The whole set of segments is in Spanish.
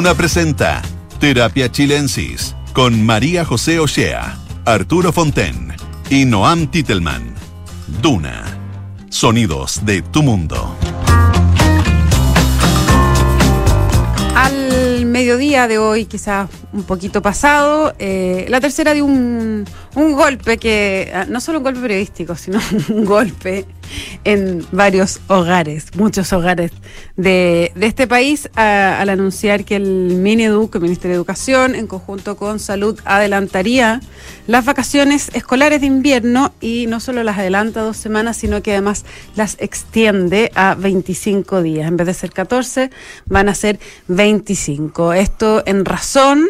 Duna presenta Terapia Chilensis con María José Ochea, Arturo Fonten y Noam Titelman. Duna. Sonidos de tu mundo. Al mediodía de hoy, quizás un poquito pasado, eh, la tercera de un, un golpe que, ah, no solo un golpe periodístico, sino un golpe en varios hogares, muchos hogares de, de este país, al anunciar que el MINEDUC, el Ministerio de Educación, en conjunto con Salud, adelantaría las vacaciones escolares de invierno y no solo las adelanta dos semanas, sino que además las extiende a 25 días. En vez de ser 14, van a ser 25. Esto en razón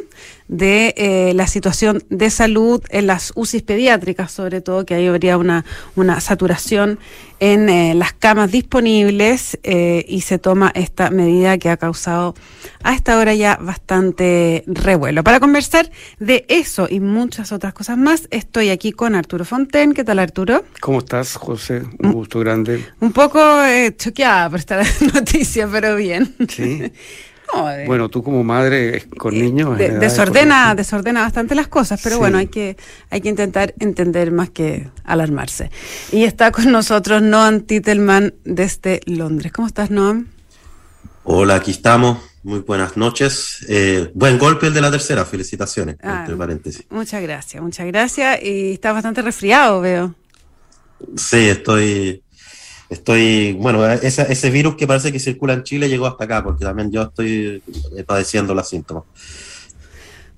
de eh, la situación de salud en las UCIs pediátricas, sobre todo, que ahí habría una, una saturación en eh, las camas disponibles eh, y se toma esta medida que ha causado a esta hora ya bastante revuelo. Para conversar de eso y muchas otras cosas más, estoy aquí con Arturo Fonten. ¿Qué tal, Arturo? ¿Cómo estás, José? Mm. Un gusto grande. Un poco choqueada por esta noticia, pero bien. Sí. No, de- Bueno, tú como madre eh, con niños... de- en edad desordena, desordena bastante las cosas, pero Sí. bueno, hay que, hay que intentar entender más que alarmarse. Y está con nosotros Noam Titelman desde Londres. ¿Cómo estás, Noam? Hola, aquí estamos. Muy buenas noches. Eh, buen golpe el de la tercera. Felicitaciones, Ah. entre paréntesis. Muchas gracias, muchas gracias. Y estás bastante resfriado, veo. Sí, estoy, estoy, bueno, esa- ese virus que parece que circula en Chile llegó hasta acá, porque también yo estoy eh, padeciendo los síntomas.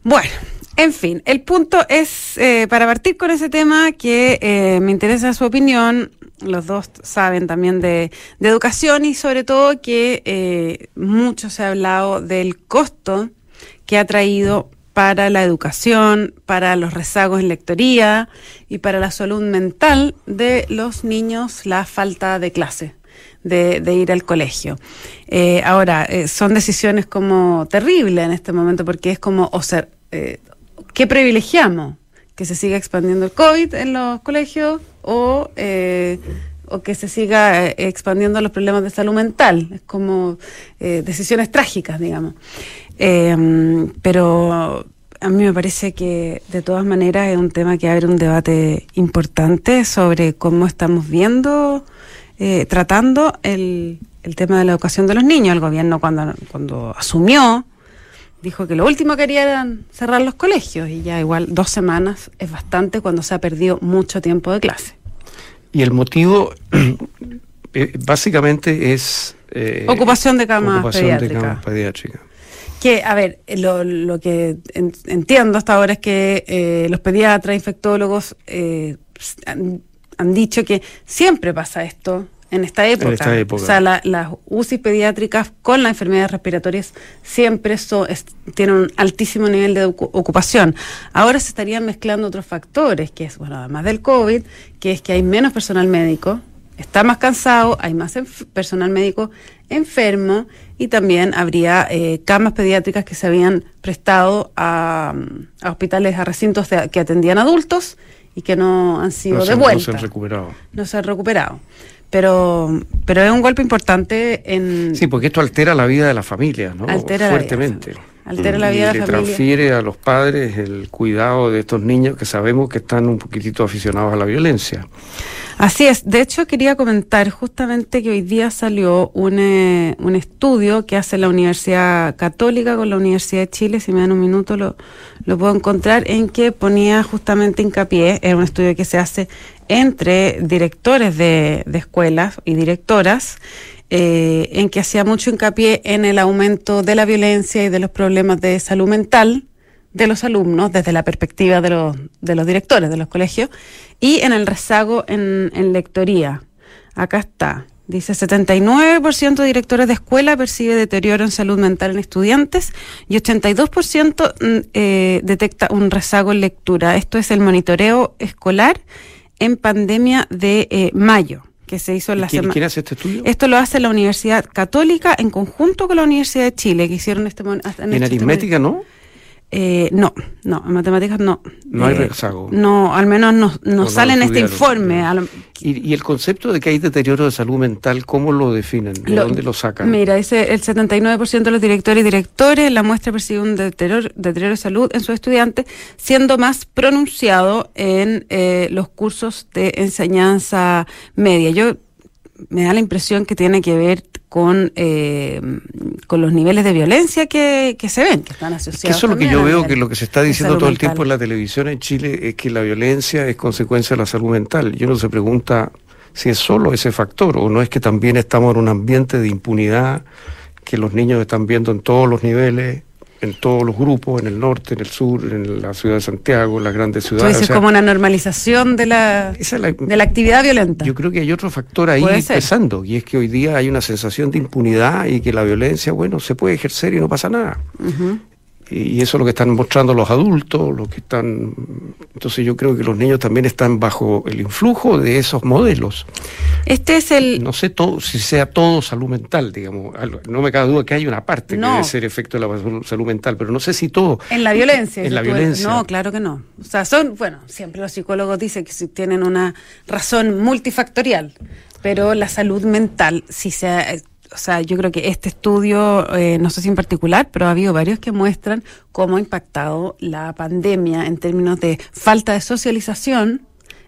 Bueno, en fin, el punto es, eh, para partir con ese tema, que eh, me interesa su opinión, los dos saben también de, de educación y sobre todo que eh, mucho se ha hablado del costo que ha traído para la educación, para los rezagos en lectoría y para la salud mental de los niños la falta de clase. De, ir al colegio. Eh, ahora, eh, son decisiones como terribles en este momento porque es como, o sea, eh, ¿qué privilegiamos? ¿Que se siga expandiendo el COVID en los colegios o, o que se siga eh, expandiendo los problemas de salud mental? Es como eh, decisiones trágicas, digamos. Eh, pero a mí me parece que de todas maneras es un tema que abre un debate importante sobre cómo estamos viendo, eh, tratando el, tema de la educación de los niños. El gobierno cuando, asumió dijo que lo último que quería era cerrar los colegios y ya igual dos semanas es bastante cuando se ha perdido mucho tiempo de clase. Y el motivo eh, básicamente es... eh, Ocupación de camas ocupación de camas pediátricas. Que, a ver, lo, lo que en- entiendo hasta ahora es que eh, los pediatras, infectólogos eh, han, han dicho que siempre pasa esto en esta época. esta época. O sea, la- las UCI pediátricas con las enfermedades respiratorias siempre so- es- tienen un altísimo nivel de ocu- ocupación. Ahora se estarían mezclando otros factores, que es, bueno, además del COVID, que es que hay menos personal médico, está más cansado, hay más personal médico enfermo y también habría eh, camas pediátricas que se habían prestado a, a hospitales, a recintos de- que atendían adultos y que no han sido No se, no se han recuperado. no se han recuperado. Pero, pero es un golpe importante en... Sí, porque esto altera la vida de la familia, ¿no? Altera la vida Altera la vida y de le la familia. transfiere a los padres el cuidado de estos niños que sabemos que están un poquitito aficionados a la violencia. Así es. De hecho, quería comentar justamente que hoy día salió un, eh, un estudio que hace la Universidad Católica con la Universidad de Chile, si me dan un minuto lo, lo puedo encontrar, en que ponía justamente hincapié, era un estudio que se hace entre directores de, de escuelas y directoras, eh, en que hacía mucho hincapié en el aumento de la violencia y de los problemas de salud mental de los alumnos desde la perspectiva de los, de los directores de los colegios y en el rezago en, lectoría. Acá está. Dice 79% de directores de escuela percibe deterioro en salud mental en estudiantes y 82% mm, eh, detecta un rezago en lectura. Esto es el monitoreo escolar en pandemia de eh, mayo que se hizo en la ¿Quién, semana. quién hace este estudio? Esto lo hace la Universidad Católica en conjunto con la Universidad de Chile, que hicieron este en en este aritmética, ¿no? Eh, no, no, en matemáticas no. No hay Eh, rezago. No, al menos no, no sale en este informe. Lo- Y, y el concepto de que hay deterioro de salud mental, ¿cómo lo definen? ¿De Lo- dónde lo sacan? Mira, dice el 79% de los directores y directores en la muestra percibe un deterioro, deterioro de salud en sus estudiantes, siendo más pronunciado en eh, los cursos de enseñanza media. Yo me da la impresión que tiene que ver con, eh, con los niveles de violencia que, que se ven, que están Es asociados. que eso es lo que yo veo que lo que se está diciendo todo el mental. tiempo en la televisión en Chile es que la violencia es consecuencia de la salud mental. Y uno se pregunta si es solo ese factor o no es que también estamos en un ambiente de impunidad que los niños están viendo en todos los niveles, en todos los grupos, en el norte, en el sur, en la ciudad de Santiago, en las grandes ciudades. dices O sea, como una normalización de la, esa es la- de la actividad violenta. Yo creo que hay otro factor ahí pesando, y es que hoy día hay una sensación de impunidad y que la violencia, bueno, se puede ejercer y no pasa nada. Ujú. Y eso es lo que están mostrando los adultos, los que están... Entonces yo creo que los niños también están bajo el influjo de esos modelos. Este es el, No sé todo, si sea todo salud mental, digamos. No me cabe duda que hay una parte No. que debe ser efecto de la salud- mental, pero no sé si todo. En la violencia. En la violencia. No, claro que no. O sea, son, bueno, siempre los psicólogos dicen que tienen una razón multifactorial, pero la salud mental, si se ha- o sea, yo creo que este estudio, eh, no sé si en particular, pero ha habido varios que muestran cómo ha impactado la pandemia en términos de falta de socialización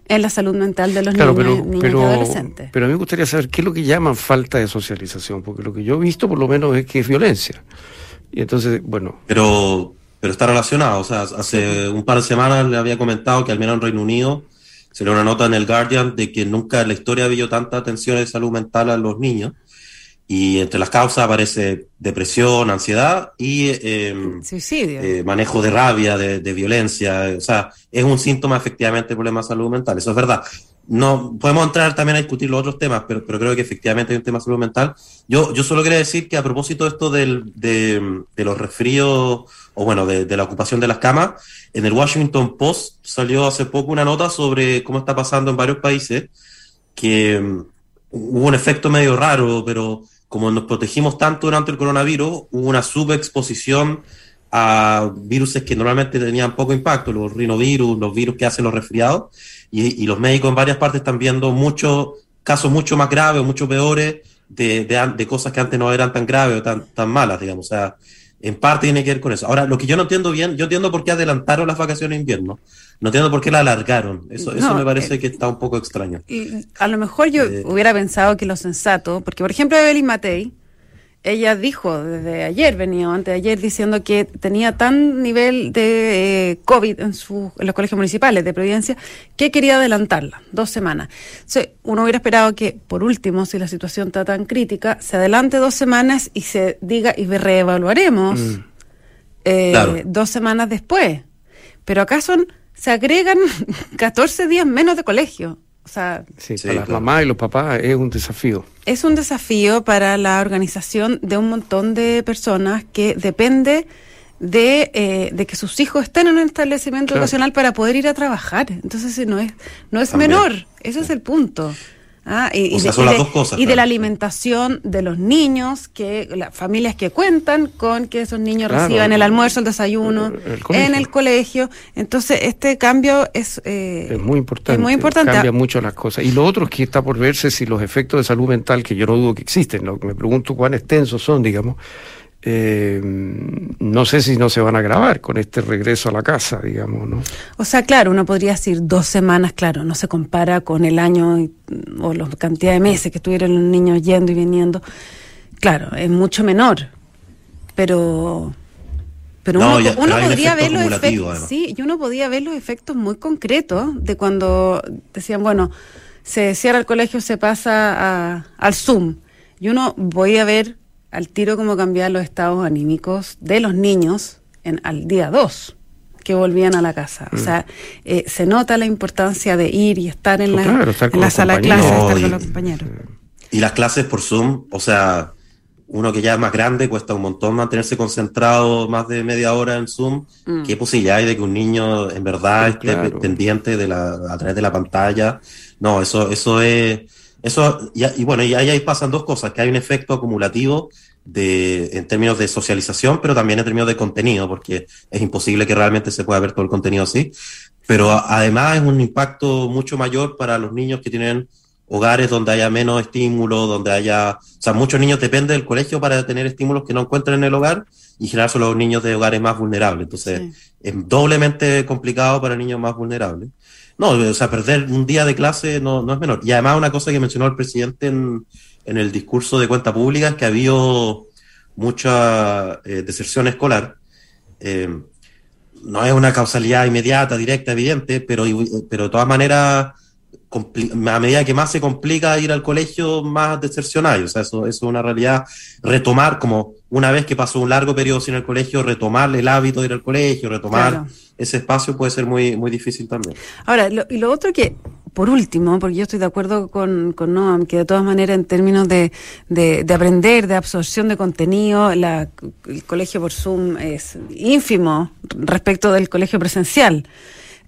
en la salud mental de los Claro, niños, pero, niños y adolescentes. pero a mí me gustaría saber qué es lo que llaman falta de socialización, porque lo que yo he visto por lo menos es que es violencia. Y entonces, bueno, Pero, pero está relacionado. O sea, hace un par de semanas le había comentado que al menos en Reino Unido se le dio una nota en el Guardian de que nunca en la historia ha habido tanta atención de salud mental a los niños. Y entre las causas aparece depresión, ansiedad y eh, Suicidio. eh, manejo de rabia, de, de violencia. O sea, es un síntoma efectivamente de problema de salud mental. Eso es verdad. No podemos entrar también a discutir los otros temas, pero, pero creo que efectivamente hay un tema de salud mental. Yo, yo solo quería decir que a propósito de esto del, de, de los resfríos, o bueno, de, de la ocupación de las camas, en el Washington Post salió hace poco una nota sobre cómo está pasando en varios países, que mm, hubo un efecto medio raro, pero como nos protegimos tanto durante el coronavirus, hubo una subexposición a virus que normalmente tenían poco impacto, los rinovirus, los virus que hacen los resfriados, y, los médicos en varias partes están viendo muchos casos mucho más graves, mucho peores, de cosas que antes no eran tan graves o tan, tan malas, digamos. O sea, en parte tiene que ver con eso. Ahora, lo que yo no entiendo bien, yo entiendo por qué adelantaron las vacaciones de invierno, no entiendo por qué la alargaron. Eso, eso me parece eh, que está un poco extraño. Y a lo mejor yo Eh. hubiera pensado que lo sensato, porque por ejemplo Evelyn Matei, ella dijo desde ayer, venía antes de ayer, diciendo que tenía tan nivel de eh, COVID en, sus- en los colegios municipales de Providencia que quería adelantarla, dos semanas. Entonces, uno hubiera esperado que, por último, si la situación está tan crítica, se adelante dos semanas y se diga y reevaluaremos Mm. eh, Claro. dos semanas después. Pero acá son, se agregan 14 días menos de colegio. O sea, sí, Sí, para las mamás y los papás es un desafío. es un desafío para la organización de un montón de personas que depende de, eh, de que sus hijos estén en un establecimiento Claro. educacional para poder ir a trabajar. Entonces sí, no es, no es También. menor, ese es el punto. Ah, y, O y sea, de, son y las de- dos cosas, y de claro. la alimentación de los niños, que las familias que cuentan con que esos niños Claro. reciban el almuerzo, el desayuno El- el colegio. en el colegio. Entonces este cambio es, eh, Es muy importante. Es muy importante. Cambia mucho las cosas. Y lo otro es que está por verse si los efectos de salud mental, que yo no dudo que existen, lo que me pregunto cuán extensos son, digamos, eh, no sé si no se van a agravar con este regreso a la casa, digamos, ¿no? O sea, claro, uno podría decir dos semanas, claro, no se compara con el año y- o la cantidad de meses que estuvieron los niños yendo y viniendo. Claro, es mucho menor, pero pero No, uno, ya- uno pero hay un podría efecto ver los efectos, sí, y uno podía ver los efectos muy concretos de cuando decían, bueno, se cierra el colegio, se pasa a- al Zoom, y uno voy a ver al tiro cómo cambian los estados anímicos de los niños en, al día 2 que volvían a la casa. Mm. O sea, eh, se nota la importancia de ir y estar en la, Claro, estar en la sala de clases, No, estar y- con los compañeros. Y las clases por Zoom, o sea, uno que ya es más grande cuesta un montón mantenerse concentrado más de media hora en Zoom. Mm. ¿Qué posibilidad hay de que un niño en verdad esté claro. pendiente de la, a través de la pantalla? No, eso, eso es, Eso, y, bueno, y ahí, pasan dos cosas, que hay un efecto acumulativo de, en términos de socialización, pero también en términos de contenido, porque es imposible que realmente se pueda ver todo el contenido así. Pero además es un impacto mucho mayor para los niños que tienen hogares donde haya menos estímulo, donde haya, o sea, muchos niños dependen del colegio para tener estímulos que no encuentran en el hogar y en general son los niños de hogares más vulnerables. Entonces, es doblemente complicado para niños más vulnerables. No, o sea, perder un día de clase no, no es menor. Y además una cosa que mencionó el presidente en, en el discurso de cuenta pública es que ha habido mucha eh, deserción escolar. Eh, no es una causalidad inmediata, directa, evidente, pero, pero de todas maneras, a medida que más se complica ir al colegio, más hay. O sea, eso, eso es una realidad. Retomar, como una vez que pasó un largo periodo sin el colegio, retomar el hábito de ir al colegio, retomar ese espacio puede ser muy, muy difícil también. Ahora, y lo otro que, por último, porque yo estoy de acuerdo con, con Noam, que de todas maneras en términos de, de, aprender, de absorción de contenido, la, el colegio por Zoom es ínfimo respecto del colegio presencial.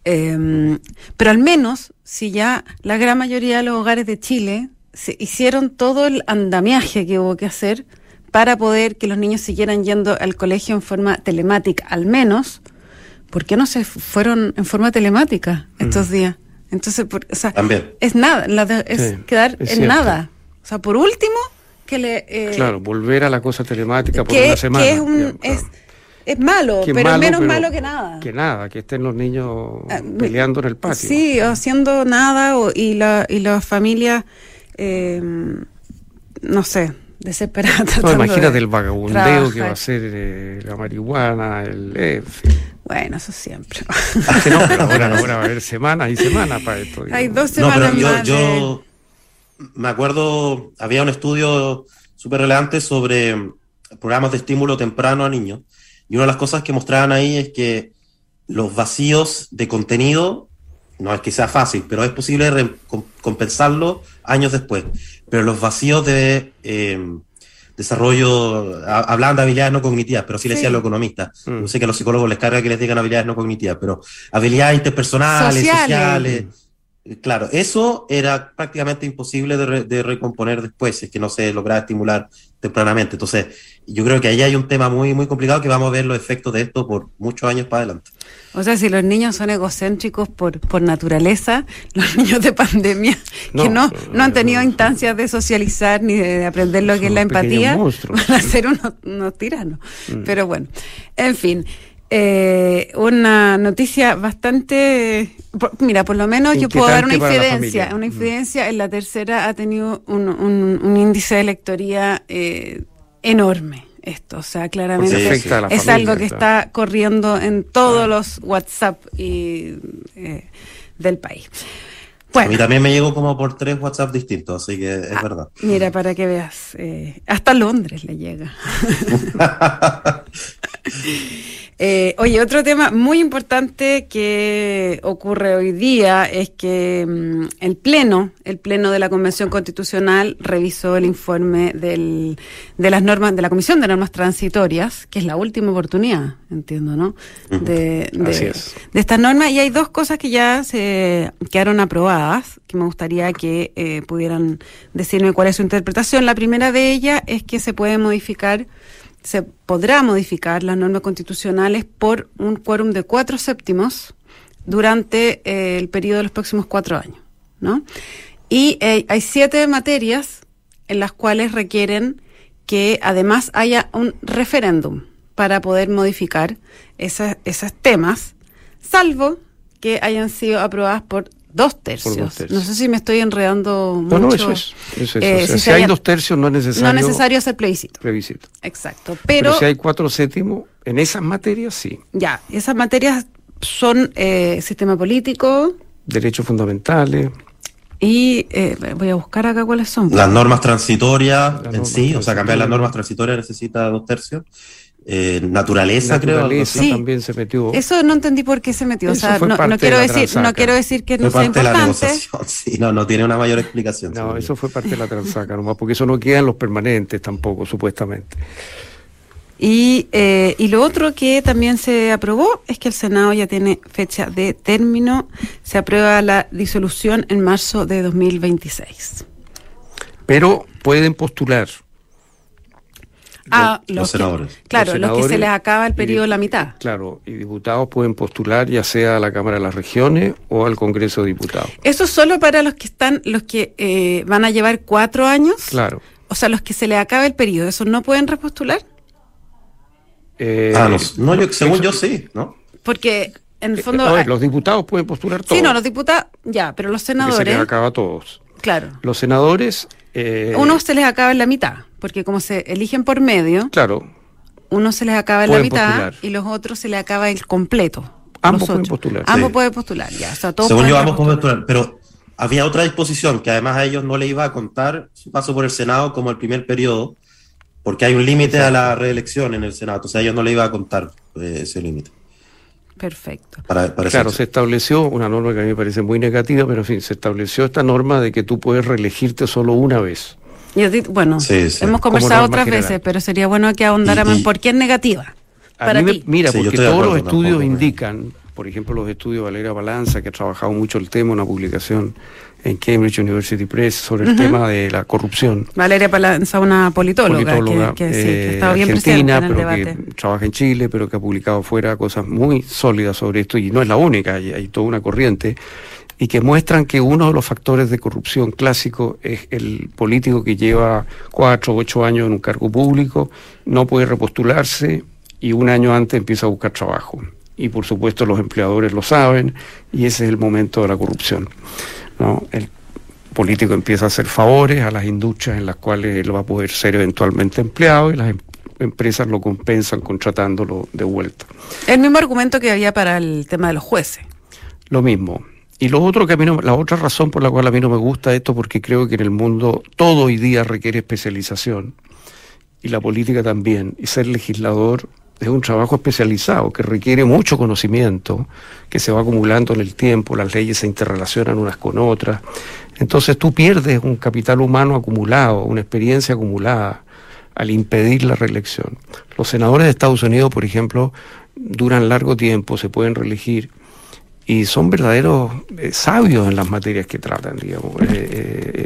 Em, pero al menos, si ya la gran mayoría de los hogares de Chile se hicieron todo el andamiaje que hubo que hacer para poder que los niños siguieran yendo al colegio en forma telemática, al menos, ¿por qué no se fueron en forma telemática estos días? Entonces, o sea, es nada, es quedar en nada. O sea, por último, que le... Eh, claro, volver a la cosa telemática por una semana. Que es, un, es, malo, pero menos malo que nada. Que nada, que estén los niños ah, peleando en el patio. Sí, haciendo nada y, la, y las familias, eh, no sé, desesperada. No, imagínate el vagabundeo que va a ser eh, la marihuana, el... Eh, bueno, eso siempre. no, pero ahora, ahora, va a haber semanas y semanas para esto. Hay dos semanas no, pero yo, me acuerdo, había un estudio súper relevante sobre programas de estímulo temprano a niños. Y una de las cosas que mostraban ahí es que los vacíos de contenido, no es que sea fácil, pero es posible compensarlo años después pero los vacíos de eh, desarrollo, hablaban de habilidades no cognitivas, pero sí, le decían los economistas. Mm. No sé que a los psicólogos les carga que les digan habilidades no cognitivas, pero habilidades interpersonales, sociales. Claro, eso era prácticamente imposible de, de, recomponer después, es que no se lograba estimular tempranamente. Entonces, yo creo que ahí hay un tema muy, muy complicado que vamos a ver los efectos de esto por muchos años para adelante. O sea, si los niños son egocéntricos por, por naturaleza, los niños de pandemia que no, no han tenido instancias de socializar ni de, aprender lo que es la empatía, van a ser unos, tiranos. Mm. Pero bueno, en fin. Eh, una noticia bastante, mira, por lo menos yo puedo dar una incidencia. Una mm. incidencia en la tercera ha tenido un, un, índice de lectoría eh, enorme esto. O sea, claramente es algo que está corriendo en todos los WhatsApp y, eh, del país. Bueno. A mí también me llegó como por tres WhatsApp distintos, así que es ah, verdad. Mira, para que veas, eh, hasta Londres le llega. Eh, oye, otro tema muy importante que ocurre hoy día es que mm, el Pleno, el Pleno de la Convención Constitucional revisó el informe del, de las normas, de la Comisión de Normas Transitorias, que es la última oportunidad, entiendo, ¿no? De, de, estas normas. Y hay dos cosas que ya se quedaron aprobadas, que me gustaría que eh, pudieran decirme cuál es su interpretación. La primera de ellas es que se puede modificar se podrá modificar las normas constitucionales por un quórum de cuatro séptimos durante eh, el periodo de los próximos cuatro años. ¿no? Y eh, hay siete materias en las cuales requieren que además haya un referéndum para poder modificar esos temas, salvo que hayan sido aprobadas por Dos tercios. No sé si me estoy enredando mucho. No, no, eso es. Eh, si, hay dos tercios, no es necesario. No es necesario hacer plebiscito. Plebiscito. Exacto. Pero, si hay cuatro séptimos, en esas materias sí. Ya, esas materias son eh, sistema político. Derechos fundamentales. Y eh, voy a buscar acá cuáles son. Las normas transitorias en sí, o sea, cambiar las normas transitorias necesita dos tercios. Eh, naturaleza, creo. Sí, también se metió. Eso no entendí por qué se metió. o sea, no, quiero decir, no quiero decir que no sea importante. sí, no, no tiene una mayor explicación. No, eso fue parte de la transaca, nomás, porque eso no queda en los permanentes tampoco, supuestamente. Y, eh, y lo otro que también se aprobó es que el Senado ya tiene fecha de término. Se aprueba la disolución en marzo de 2026. Pero pueden postular. Ah, los los que- senadores. claro, Los los, que se senadores les acaba el periodo la mitad. Claro, y diputados pueden postular ya sea a la Cámara de las Regiones o al Congreso de Diputados. Eso es solo para los que están, los que eh, van a llevar cuatro años. Claro. O sea, los que se les acaba el periodo, ¿esos no pueden repostular? Eh, Ah, no, no, yo, según eso- yo sí, ¿no? Porque en el eh, fondo... a ver, ah, los diputados pueden postular todos. sí, no, los diputados, ya, pero los porque se les senadores, acaba a todos. claro. Los senadores. Eh, Uno se les acaba en la mitad, porque como se eligen por medio, Claro, uno se les acaba en la mitad postular. y los otros se les acaba el completo. Ambos pueden postular, Ambos sí. pueden postular, ya. O sea, todos Según yo, ambos pueden postular, pero había otra disposición que además a ellos no le iba a contar su paso por el Senado como el primer periodo, porque hay un límite a la reelección en el Senado, o sea, a ellos no le iba a contar eh, ese límite. Perfecto. Para, para claro, se estableció una norma que a mí me parece muy negativa, pero en fin, se estableció esta norma de que tú puedes reelegirte solo una vez. Y a ti- bueno, Sí, sí. hemos conversado otras general. veces, pero sería bueno que ahondáramos en por qué es negativa. A Para mí me- ti. mira, Sí, porque todos los estudios tampoco, indican, por ejemplo, los estudios de Valeria Balanza, que ha trabajado mucho el tema, una publicación en Cambridge University Press sobre el tema de la corrupción. Valeria Palanza, una politóloga, politóloga que, que sí, que eh, ha estado bien presente argentina, en el pero debate. que trabaja en Chile, pero que ha publicado fuera cosas muy sólidas sobre esto, y no es la única, hay, hay toda una corriente, y que muestran que uno de los factores de corrupción clásico es el político que lleva cuatro o ocho años en un cargo público, no puede repostularse y un año antes empieza a buscar trabajo. Y por supuesto los empleadores lo saben y ese es el momento de la corrupción. ¿No? El político empieza a hacer favores a las industrias en las cuales él va a poder ser eventualmente empleado y las em- empresas lo compensan contratándolo de vuelta. El mismo argumento que había para el tema de los jueces. Lo mismo. Y lo otro que a mí no- la otra razón por la cual a mí no me gusta esto, porque creo que en el mundo todo hoy día requiere especialización, y la política también, y ser legislador es un trabajo especializado que requiere mucho conocimiento, que se va acumulando en el tiempo, las leyes se interrelacionan unas con otras. Entonces tú pierdes un capital humano acumulado, una experiencia acumulada al impedir la reelección. Los senadores de Estados Unidos, por ejemplo, duran largo tiempo, se pueden reelegir y son verdaderos eh, sabios en las materias que tratan, digamos, eh,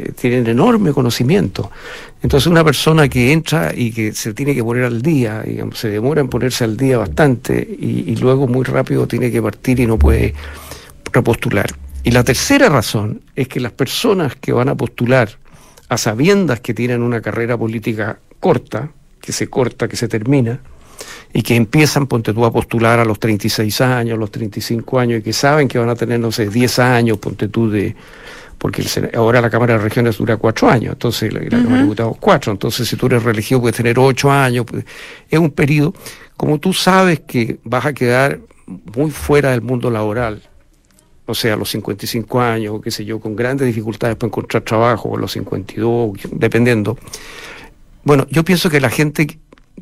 eh, tienen enorme conocimiento. Entonces una persona que entra y que se tiene que poner al día, digamos, se demora en ponerse al día bastante y, y luego muy rápido tiene que partir y no puede repostular. Y la tercera razón es que las personas que van a postular a sabiendas que tienen una carrera política corta, que se corta, que se termina, y que empiezan, ponte tú, a postular a los 36 años, los 35 años, y que saben que van a tener, no sé, 10 años, ponte tú, de porque el ahora la Cámara de Regiones dura cuatro años, entonces la, la Cámara de Diputados cuatro, entonces si tú eres reelegido puedes tener ocho años, pues, es un periodo, como tú sabes que vas a quedar muy fuera del mundo laboral, o sea, a los 55 años, o qué sé yo, con grandes dificultades para encontrar trabajo, o a los 52, dependiendo. Bueno, yo pienso que la gente,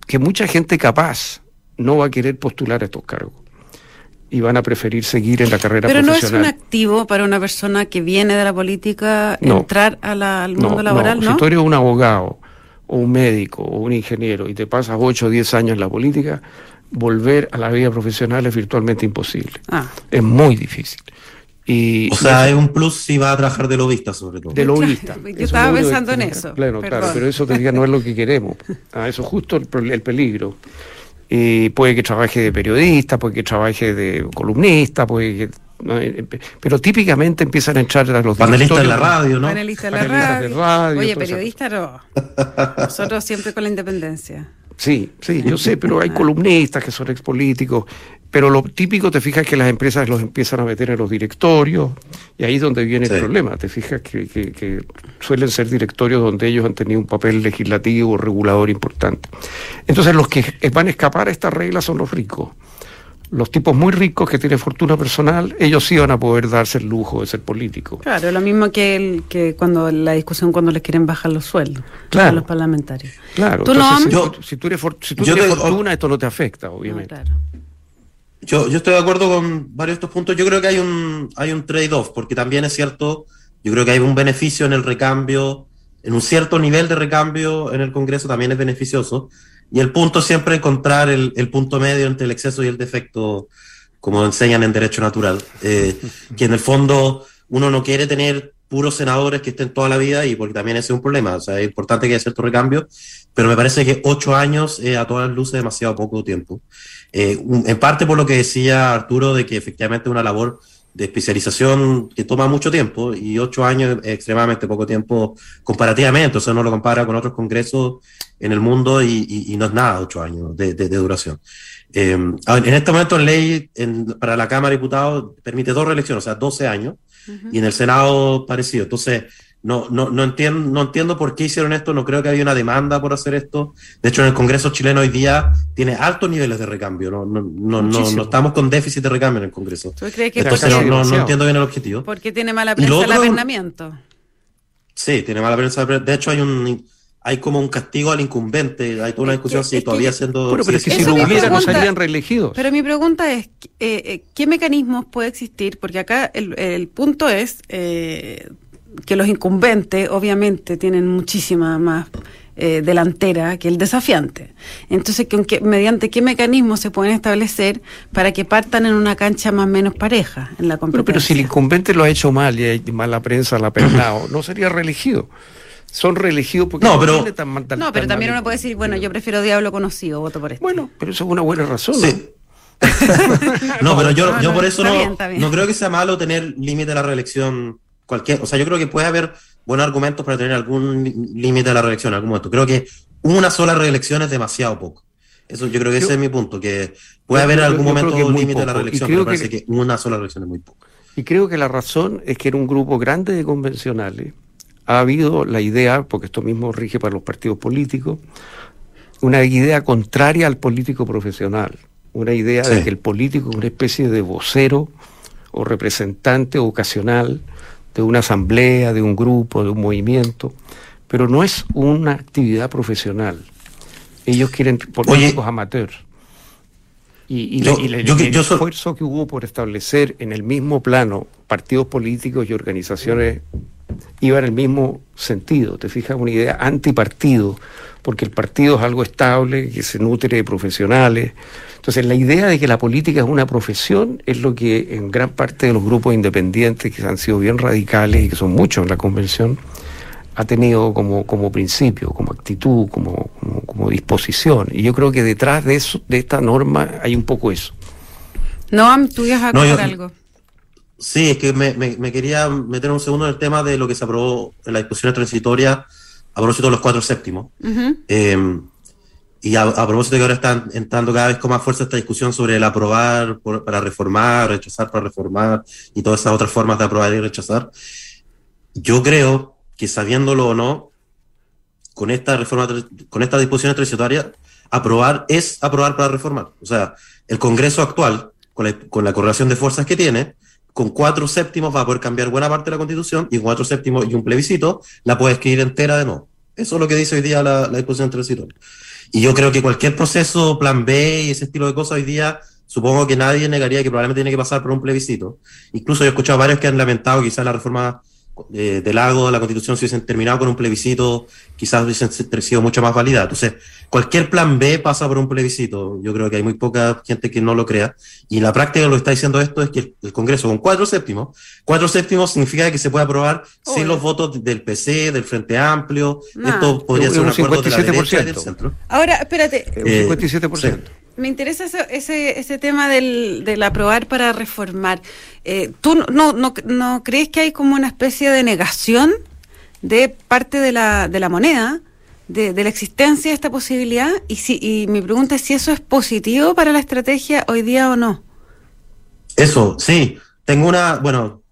que mucha gente capaz no va a querer postular a estos cargos y van a preferir seguir en la carrera Pero no es profesional. un activo para una persona que viene de la política No. entrar a la- al mundo No, laboral, ¿no? Si tú eres un abogado o un médico o un ingeniero y te pasas 8 o 10 años en la política, volver a la vida profesional es virtualmente imposible. Ah, Es muy difícil. Y O sea, es un plus si va a trabajar de lobista, sobre todo. de lobista. Yo Eso estaba pensando en eso, Claro, claro, pero eso te diga no es lo que queremos. Ah, eso es justo el, peligro. Y puede que trabaje de periodista, puede que trabaje de columnista, puede que. Eh, eh, pero típicamente empiezan a entrar a los Panelista en la radio, ¿no? panelista de la Panelistas de radio. Oye, periodista no. Nosotros siempre con la independencia. Sí, sí, yo sé, pero hay columnistas que son expolíticos. Pero lo típico, te fijas que las empresas los empiezan a meter en los directorios, y ahí es donde viene Sí. el problema. Te fijas que, que- que suelen ser directorios donde ellos han tenido un papel legislativo, regulador importante. Entonces, los que van a escapar a esta regla son los ricos. Los tipos muy ricos que tienen fortuna personal, ellos sí van a poder darse el lujo de ser políticos. Claro, lo mismo que, el, que cuando la discusión cuando les quieren bajar los sueldos Claro. a los parlamentarios. Claro, ¿Tú entonces, no, si, Yo- tú- si tú eres, si tú tienes te- fortuna, esto no te afecta, No, obviamente. claro. Yo, yo estoy de acuerdo con varios de estos puntos. Yo creo que hay un, hay un trade-off, porque también es cierto, yo creo que hay un beneficio en el recambio, en un cierto nivel de recambio en el Congreso también es beneficioso. Y el punto siempre encontrar el, el punto medio entre el exceso y el defecto, como enseñan en Derecho Natural. Eh, que en el fondo uno no quiere tener puros senadores que estén toda la vida y porque también ese es un problema. O sea, es importante que haya cierto recambio, pero me parece que ocho años es a todas luces demasiado poco tiempo. Eh, en parte por lo que decía Arturo de que efectivamente una labor de especialización que toma mucho tiempo y ocho años es extremadamente poco tiempo comparativamente, o sea, uno lo compara con otros congresos en el mundo y, no es nada ocho años de, duración. Eh, en este momento en ley para la Cámara de Diputados permite dos reelecciones, o sea, 12 años, y en el Senado parecido. Entonces, no, no, no, entiendo, no entiendo por qué hicieron esto, no creo que haya una demanda por hacer esto. De hecho, en el Congreso chileno hoy día tiene altos niveles de recambio, no, no, no, no, estamos con déficit de recambio en el Congreso. ¿Tú crees que Entonces, no, no, entiendo bien el objetivo. Porque tiene mala prensa el apernamiento. Sí, tiene mala prensa. De hecho, hay un hay como un castigo al incumbente, hay toda una discusión si todavía siendo... Bueno, pero es que si lo hubiera no serían reelegidos. Pero mi pregunta es, eh, eh, ¿qué mecanismos puede existir? Porque acá el, el punto es eh, que los incumbentes obviamente tienen muchísima más eh, delantera que el desafiante. Entonces, que, ¿mediante qué mecanismos se pueden establecer para que partan en una cancha más o menos pareja en la competencia? Pero, si el incumbente lo ha hecho mal y hay mala prensa la pernado, no sería reelegido. Son reelegidos porque no, pero, no, pero también uno puede decir, bueno, yo prefiero diablo conocido, voto por esto. Bueno, pero eso es una buena razón. Sí. ¿no? pero yo, yo por eso no, no creo que sea malo tener límite de la reelección cualquier, o sea, yo creo que puede haber buenos argumentos para tener algún límite a la reelección en algún momento. Creo que una sola reelección es demasiado poco. Eso yo creo que ese es mi punto, que puede haber algún momento un límite a la reelección, pero parece que, una sola reelección es muy poco. Y creo que la razón es que en un grupo grande de convencionales ha habido la idea, porque esto mismo rige para los partidos políticos, una idea contraria al político profesional, una idea de que el político es una especie de vocero o representante ocasional de una asamblea, de un grupo, de un movimiento, pero no es una actividad profesional. Ellos quieren políticos amateurs. Y, el esfuerzo que hubo por establecer en el mismo plano partidos políticos y organizaciones iba en el mismo sentido. Te fijas, una idea antipartido, porque el partido es algo estable, que se nutre de profesionales, entonces, la idea de que la política es una profesión es lo que en gran parte de los grupos independientes, que han sido bien radicales y que son muchos en la convención, ha tenido como, como principio, como actitud, como, como, disposición. Y yo creo que detrás de eso, de esta norma, hay un poco eso. No, tú ibas a algo. Sí, es que me, me, quería meter un segundo en el tema de lo que se aprobó en la disposición transitoria a propósito de los cuatro séptimos. Y a, propósito de que ahora están entrando cada vez con más fuerza esta discusión sobre el aprobar para reformar, rechazar para reformar y todas esas otras formas de aprobar y rechazar, yo creo que sabiéndolo o no, con esta reforma, con esta disposición transitoria, aprobar es aprobar para reformar. O sea, el Congreso actual, con la, con la correlación de fuerzas que tiene, con cuatro séptimos va a poder cambiar buena parte de la Constitución y con cuatro séptimos y un plebiscito la puede escribir entera de nuevo. Eso es lo que dice hoy día la, la disposición transitoria. Y yo creo que cualquier proceso, plan B y ese estilo de cosas hoy día, supongo que nadie negaría que probablemente tiene que pasar por un plebiscito. Incluso yo he escuchado varios que han lamentado quizás la reforma eh, del lago de la constitución si hubiesen terminado con un plebiscito, quizás hubiesen sido mucho más válida. Entonces, cualquier plan B pasa por un plebiscito. Yo creo que hay muy poca gente que no lo crea. Y la práctica lo que está diciendo esto es que el, Congreso con cuatro séptimos, cuatro séptimos significa que se puede aprobar sin los votos del PC, del Frente Amplio. Esto podría ser un acuerdo de la derecha y del centro. Ahora, espérate. Eh, un 57%. Me interesa ese, ese, tema del, aprobar para reformar. Eh, ¿Tú no, no, no crees que hay como una especie de negación de parte de la, de la moneda de, la existencia de esta posibilidad? Y, si, y mi pregunta es si eso es positivo para la estrategia hoy día o no. Eso, sí. Tengo una, bueno,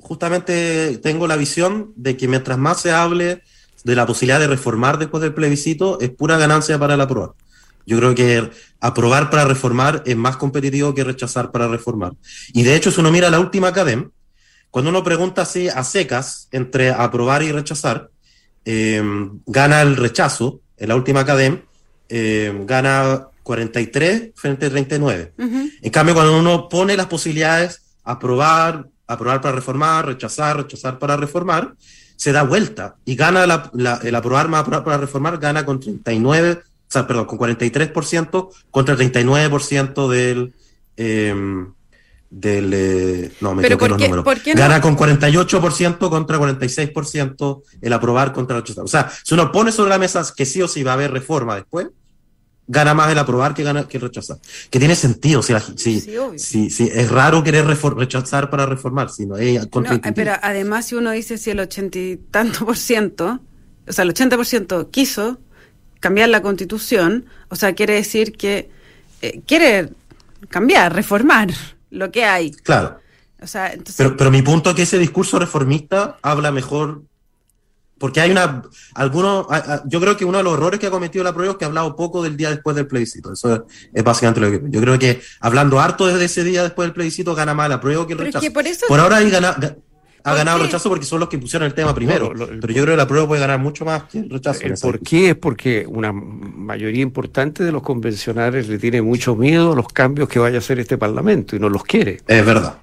justamente tengo la visión de que mientras más se hable de la posibilidad de reformar después del plebiscito, es pura ganancia para el aprobar. Yo creo que aprobar para reformar es más competitivo que rechazar para reformar. Y de hecho, si uno mira la última academia, cuando uno pregunta así a secas entre aprobar y rechazar, eh, gana el rechazo en la última academia, eh, gana 43 frente a 39. En cambio, cuando uno pone las posibilidades, aprobar, aprobar para reformar, rechazar, rechazar para reformar, se da vuelta y gana el aprobar más aprobar para reformar, gana con 39 o sea, perdón, con 43% contra el 39% del, eh, del... Eh, no, me equivoqué los números. Gana con 48% contra 46% el aprobar contra el rechazar. O sea, si uno pone sobre la mesa que sí o sí va a haber reforma después, gana más el aprobar que, gana, que el rechazar. Que tiene sentido. Si, si, si, es raro querer rechazar para reformar, si no es Pero además, si uno dice si el ochenta y tanto por ciento, o sea, el 80% quiso cambiar la constitución, o sea, quiere decir que eh, quiere cambiar, reformar lo que hay. Claro. O sea, pero, pero mi punto es que ese discurso reformista habla mejor porque hay una, algunos, yo creo que uno de los errores que ha cometido la prueba es que ha hablado poco del día después del plebiscito. Eso es, básicamente lo que yo creo que hablando harto desde ese día después del plebiscito gana más la prueba que el rechazo. por, ahora ahí gana, ha ganado el rechazo porque son los que pusieron el tema primero. pero yo creo que la prueba puede ganar mucho más que el rechazo. ¿Por qué? Es porque una mayoría importante de los convencionales le tiene mucho miedo a los cambios que vaya a hacer este Parlamento y no los quiere. Es verdad.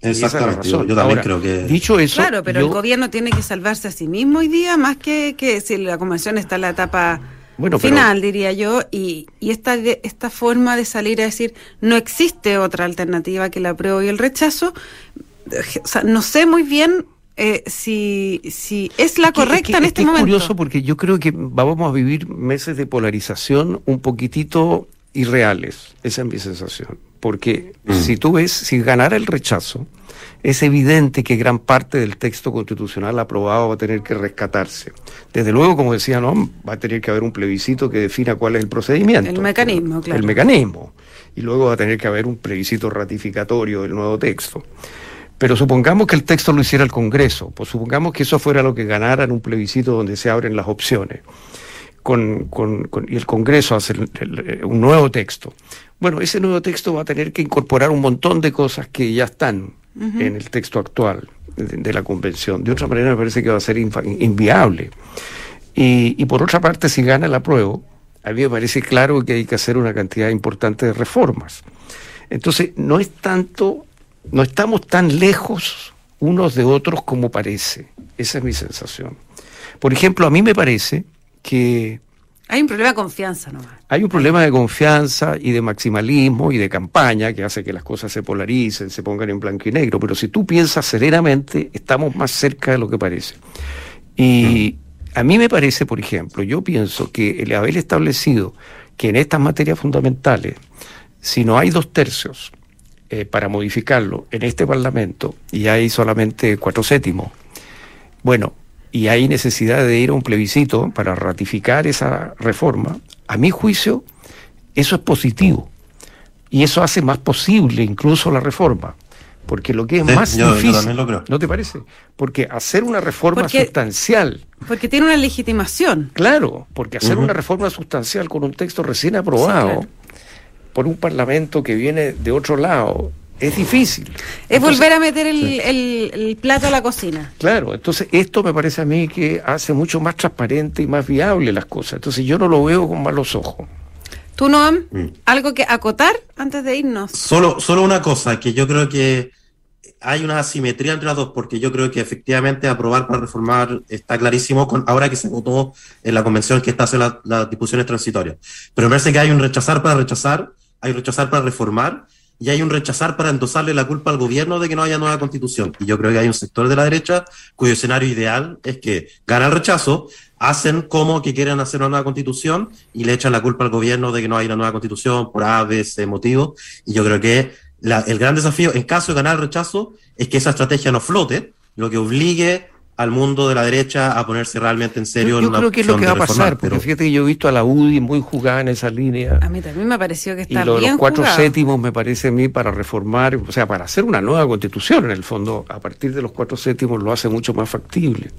Exactamente, yo, también creo que... Dicho eso... Claro, pero el gobierno tiene que salvarse a sí mismo hoy día, más que, que si la convención está en la etapa final, diría yo, y, y esta, esta forma de salir a decir no existe otra alternativa que la apruebo y el rechazo, o sea, no sé muy bien eh, si, si es la correcta en este momento. Es curioso porque yo creo que vamos a vivir meses de polarización un poquitito irreales, esa es mi sensación. Porque mm. si tú ves, si ganara el rechazo, es evidente que gran parte del texto constitucional aprobado va a tener que rescatarse. Desde luego, como decía, no, va a tener que haber un plebiscito que defina cuál es el procedimiento. El mecanismo, claro. El mecanismo. Y luego va a tener que haber un plebiscito ratificatorio del nuevo texto. Pero supongamos que el texto lo hiciera el Congreso, pues supongamos que eso fuera lo que ganara en un plebiscito donde se abren las opciones. Con, con, y el Congreso hace un nuevo texto. Bueno, ese nuevo texto va a tener que incorporar un montón de cosas que ya están en el texto actual de, la Convención. De otra manera me parece que va a ser inviable. Y, y, por otra parte, si gana el apruebo, a mí me parece claro que hay que hacer una cantidad importante de reformas. Entonces, no es tanto, no estamos tan lejos unos de otros como parece. Esa es mi sensación. Por ejemplo, a mí me parece que hay un problema de confianza, ¿no? Hay un problema de confianza y de maximalismo y de campaña que hace que las cosas se polaricen, se pongan en blanco y negro. Pero si tú piensas serenamente, estamos más cerca de lo que parece. Y a mí me parece, por ejemplo, yo pienso que el haber establecido que en estas materias fundamentales, si no hay dos tercios eh, para modificarlo en este Parlamento y hay solamente cuatro séptimos, bueno, y hay necesidad de ir a un plebiscito para ratificar esa reforma, a mi juicio, eso es positivo. Y eso hace más posible incluso la reforma. Porque lo que es más difícil, ¿no te parece? Porque hacer una reforma sustancial. Porque tiene una legitimación. Claro, porque hacer una reforma sustancial con un texto recién aprobado por un parlamento que viene de otro lado es difícil. Es volver a meter el, plato a la cocina. Claro, entonces esto me parece a mí que hace mucho más transparente y más viable las cosas. Entonces yo no lo veo con malos ojos. ¿Tú, Noam, mm. algo que acotar antes de irnos? Solo, solo una cosa, que yo creo que hay una asimetría entre las dos, porque yo creo que efectivamente aprobar para reformar está clarísimo con, ahora que se votó en la convención que está haciendo las discusiones transitorias. Pero me parece que hay un rechazar para rechazar, hay rechazar para reformar, y hay un rechazar para endosarle la culpa al gobierno de que no haya nueva constitución. Y yo creo que hay un sector de la derecha cuyo escenario ideal es que gana el rechazo, hacen como que quieren hacer una nueva constitución y le echan la culpa al gobierno de que no haya una nueva constitución por A, B, C motivos. Y yo creo que el gran desafío, en caso de ganar el rechazo, es que esa estrategia no flote, lo que obligue al mundo de la derecha a ponerse realmente en serio. Yo, creo que es lo que va a pasar, porque fíjate que yo he visto a la UDI muy jugada en esa línea. A mí también me pareció que está y lo, los cuatro séptimos me parece a mí para reformar, o sea, para hacer una nueva constitución en el fondo, a partir de los cuatro séptimos lo hace mucho más factible.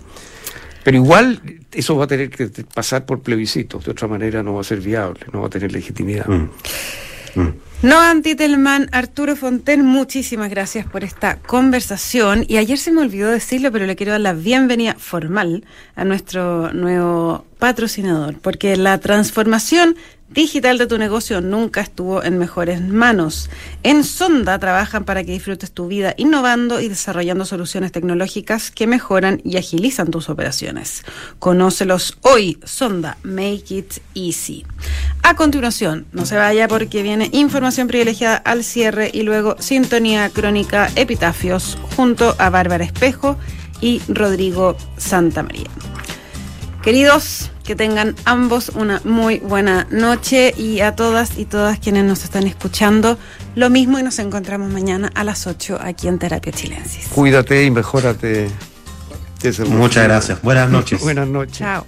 Pero igual eso va a tener que pasar por plebiscitos, de otra manera no va a ser viable, no va a tener legitimidad. Mm. Mm. Noam Titelman, Arturo Fonten, muchísimas gracias por esta conversación. Y ayer se me olvidó decirlo, pero le quiero dar la bienvenida formal a nuestro nuevo patrocinador, porque la transformación digital de tu negocio nunca estuvo en mejores manos. En Sonda trabajan para que disfrutes tu vida innovando y desarrollando soluciones tecnológicas que mejoran y agilizan tus operaciones. Conócelos hoy. Sonda, make it easy. A continuación, no se vaya porque viene información privilegiada al cierre y luego sintonía crónica epitafios junto a Bárbara Espejo y Rodrigo Santamaría. Queridos, que tengan ambos una muy buena noche y a todas y todas quienes nos están escuchando, lo mismo y nos encontramos mañana a las 8 aquí en Terapia Chilensis. Cuídate y mejórate. Muchas gracias. Buenas noches. Buenas noches. Chao.